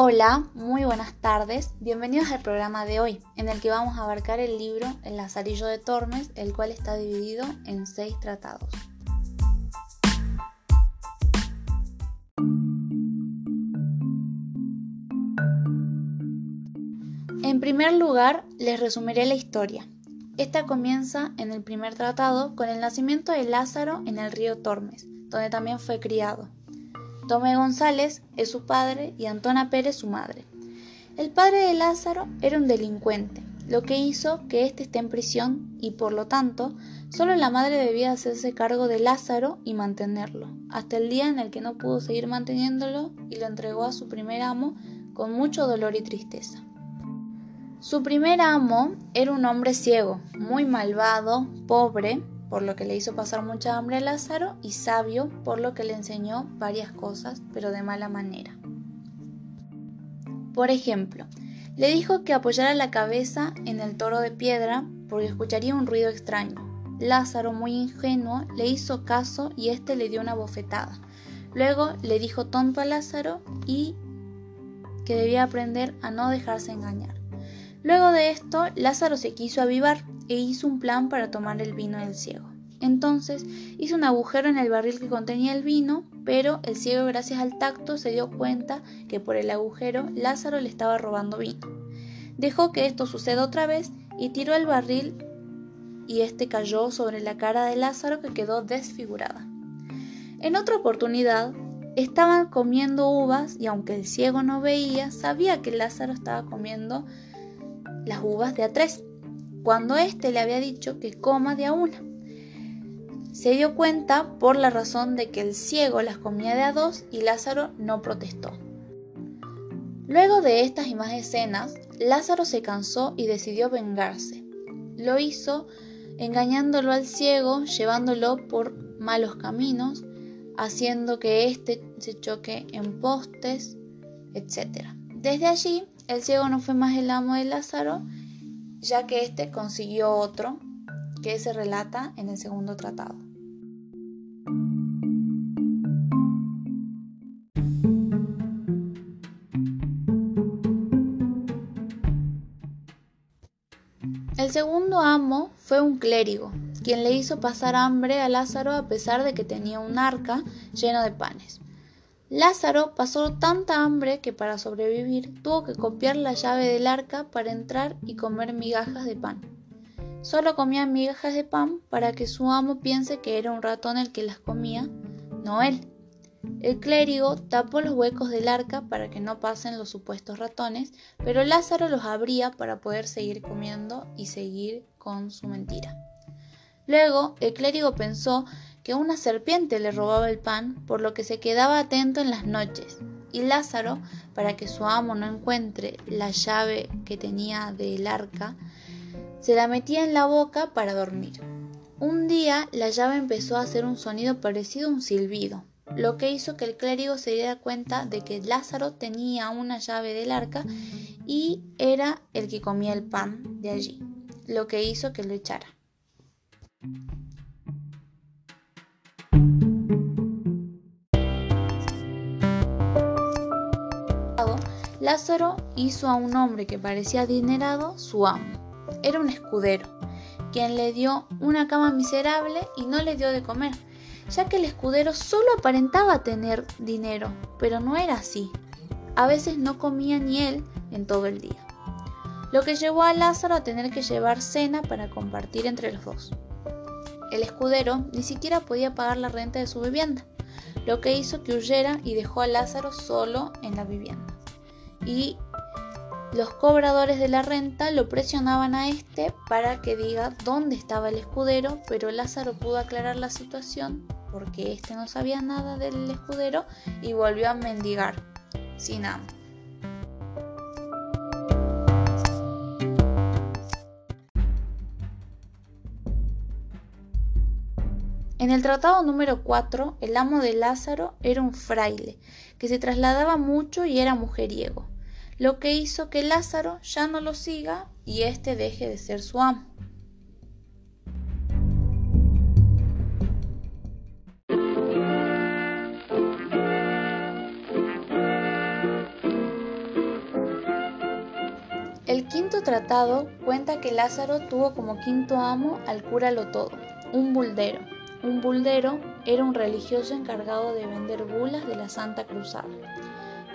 Hola, muy buenas tardes. Bienvenidos al programa de hoy, en el que vamos a abarcar el libro El Lazarillo de Tormes, el cual está dividido en seis tratados. En primer lugar, les resumiré la historia. Esta comienza en el primer tratado con el nacimiento de Lázaro en el río Tormes, donde también fue criado. Tomé González es su padre y Antona Pérez su madre. El padre de Lázaro era un delincuente, lo que hizo que éste esté en prisión y por lo tanto solo la madre debía hacerse cargo de Lázaro y mantenerlo, hasta el día en el que no pudo seguir manteniéndolo y lo entregó a su primer amo con mucho dolor y tristeza. Su primer amo era un hombre ciego, muy malvado, pobre, por lo que le hizo pasar mucha hambre a Lázaro, y sabio, por lo que le enseñó varias cosas, pero de mala manera. Por ejemplo, le dijo que apoyara la cabeza en el toro de piedra porque escucharía un ruido extraño. Lázaro, muy ingenuo, le hizo caso y éste le dio una bofetada. Luego le dijo tonto a Lázaro y que debía aprender a no dejarse engañar. Luego de esto, Lázaro se quiso avivar e hizo un plan para tomar el vino del ciego. Entonces hizo un agujero en el barril que contenía el vino, pero el ciego gracias al tacto se dio cuenta que por el agujero Lázaro le estaba robando vino. Dejó que esto suceda otra vez y tiró el barril y este cayó sobre la cara de Lázaro que quedó desfigurada. En otra oportunidad, estaban comiendo uvas y aunque el ciego no veía, sabía que Lázaro estaba comiendo las uvas de a tres, cuando éste le había dicho que coma de a una. Se dio cuenta por la razón de que el ciego las comía de a dos y Lázaro no protestó. Luego de estas y más escenas, Lázaro se cansó y decidió vengarse. Lo hizo engañándolo al ciego, llevándolo por malos caminos, haciendo que éste se choque en postes, etc. Desde allí, el ciego no fue más el amo de Lázaro, ya que éste consiguió otro que se relata en el segundo tratado. El segundo amo fue un clérigo, quien le hizo pasar hambre a Lázaro a pesar de que tenía un arca lleno de panes. Lázaro pasó tanta hambre que para sobrevivir tuvo que copiar la llave del arca para entrar y comer migajas de pan. Solo comía migajas de pan para que su amo piense que era un ratón el que las comía, no él. El clérigo tapó los huecos del arca para que no pasen los supuestos ratones, pero Lázaro los abría para poder seguir comiendo y seguir con su mentira. Luego, el clérigo pensó que una serpiente le robaba el pan, por lo que se quedaba atento en las noches. Y Lázaro, para que su amo no encuentre la llave que tenía del arca, se la metía en la boca para dormir. Un día la llave empezó a hacer un sonido parecido a un silbido, lo que hizo que el clérigo se diera cuenta de que Lázaro tenía una llave del arca y era el que comía el pan de allí, lo que hizo que lo echara. Lázaro hizo a un hombre que parecía adinerado su amo. Era un escudero, quien le dio una cama miserable y no le dio de comer, ya que el escudero solo aparentaba tener dinero, pero no era así. A veces no comía ni él en todo el día, lo que llevó a Lázaro a tener que llevar cena para compartir entre los dos. El escudero ni siquiera podía pagar la renta de su vivienda, lo que hizo que huyera y dejó a Lázaro solo en la vivienda y los cobradores de la renta lo presionaban a este para que diga dónde estaba el escudero, pero Lázaro pudo aclarar la situación porque este no sabía nada del escudero y volvió a mendigar sin amo. En el tratado número 4, el amo de Lázaro era un fraile, que se trasladaba mucho y era mujeriego lo que hizo que Lázaro ya no lo siga y éste deje de ser su amo. quinto tratado cuenta que Lázaro tuvo como quinto amo al cura todo, un buldero. Un buldero era un religioso encargado de vender bulas de la Santa Cruzada.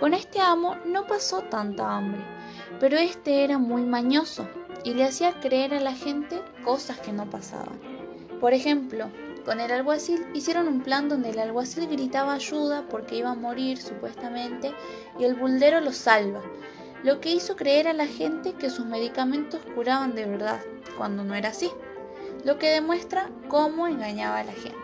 Con este amo no pasó tanta hambre, pero este era muy mañoso y le hacía creer a la gente cosas que no pasaban. Por ejemplo, con el alguacil hicieron un plan donde el alguacil gritaba ayuda porque iba a morir supuestamente y el buldero lo salva, lo que hizo creer a la gente que sus medicamentos curaban de verdad, cuando no era así, lo que demuestra cómo engañaba a la gente.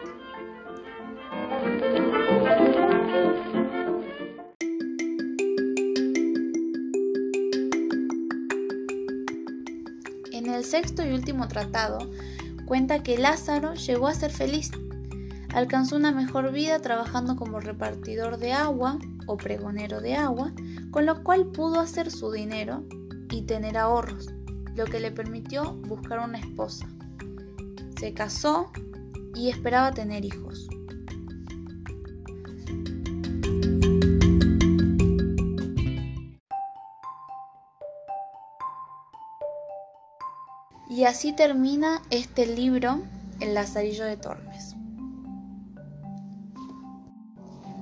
En el sexto y último tratado, cuenta que Lázaro llegó a ser feliz. Alcanzó una mejor vida trabajando como repartidor de agua o pregonero de agua, con lo cual pudo hacer su dinero y tener ahorros, lo que le permitió buscar una esposa. Se casó y esperaba tener hijos. Y así termina este libro, El Lazarillo de Tormes.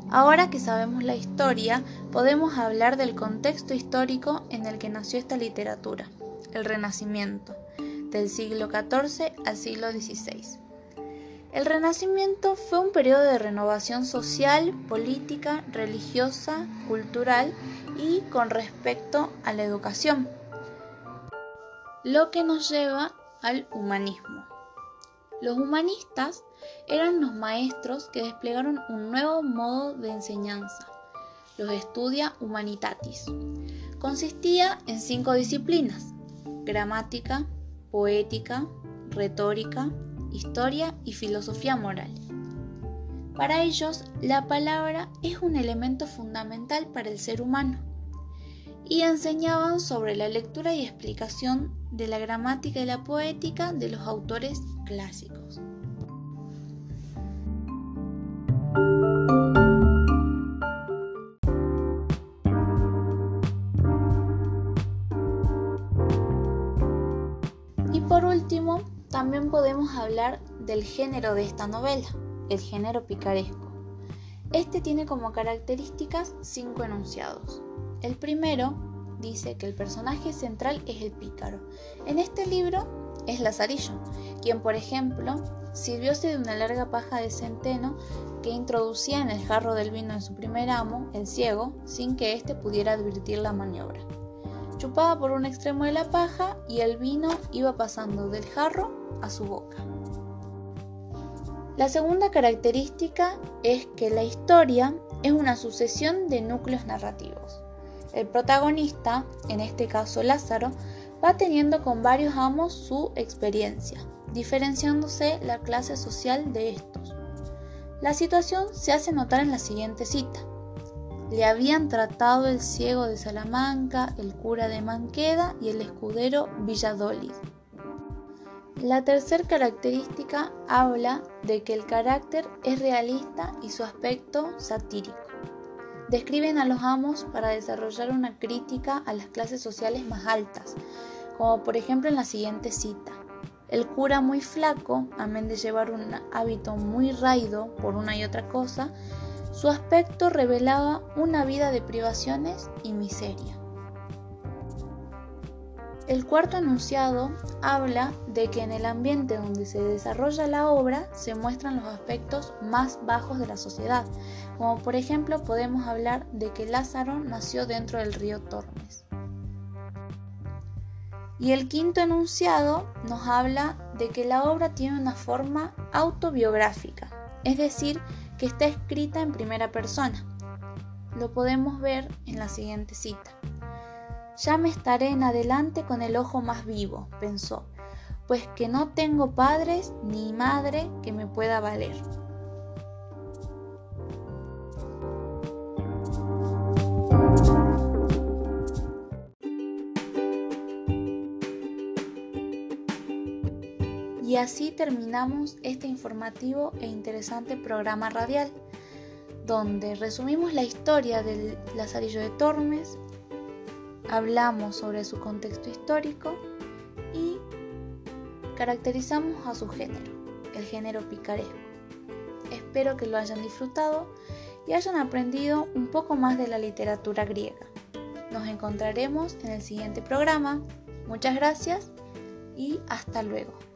Ahora que sabemos la historia, podemos hablar del contexto histórico en el que nació esta literatura, el Renacimiento, del siglo XIV al siglo XVI. El Renacimiento fue un periodo de renovación social, política, religiosa, cultural y con respecto a la educación lo que nos lleva al humanismo. Los humanistas eran los maestros que desplegaron un nuevo modo de enseñanza, los estudia humanitatis. Consistía en cinco disciplinas, gramática, poética, retórica, historia y filosofía moral. Para ellos, la palabra es un elemento fundamental para el ser humano y enseñaban sobre la lectura y explicación de la gramática y la poética de los autores clásicos. Y por último, también podemos hablar del género de esta novela, el género picaresco. Este tiene como características cinco enunciados. El primero dice que el personaje central es el pícaro. En este libro es Lazarillo, quien por ejemplo sirvióse de una larga paja de centeno que introducía en el jarro del vino de su primer amo, el ciego, sin que éste pudiera advertir la maniobra. Chupaba por un extremo de la paja y el vino iba pasando del jarro a su boca. La segunda característica es que la historia es una sucesión de núcleos narrativos. El protagonista, en este caso Lázaro, va teniendo con varios amos su experiencia, diferenciándose la clase social de estos. La situación se hace notar en la siguiente cita. Le habían tratado el ciego de Salamanca, el cura de Manqueda y el escudero Villadolid. La tercera característica habla de que el carácter es realista y su aspecto satírico describen a los amos para desarrollar una crítica a las clases sociales más altas, como por ejemplo en la siguiente cita. El cura muy flaco, amén de llevar un hábito muy raido por una y otra cosa, su aspecto revelaba una vida de privaciones y miseria. El cuarto enunciado habla de que en el ambiente donde se desarrolla la obra se muestran los aspectos más bajos de la sociedad, como por ejemplo podemos hablar de que Lázaro nació dentro del río Tormes. Y el quinto enunciado nos habla de que la obra tiene una forma autobiográfica, es decir, que está escrita en primera persona. Lo podemos ver en la siguiente cita. Ya me estaré en adelante con el ojo más vivo, pensó, pues que no tengo padres ni madre que me pueda valer. Y así terminamos este informativo e interesante programa radial, donde resumimos la historia del Lazarillo de Tormes, hablamos sobre su contexto histórico y caracterizamos a su género, el género picaresco. Espero que lo hayan disfrutado y hayan aprendido un poco más de la literatura griega. Nos encontraremos en el siguiente programa. Muchas gracias y hasta luego.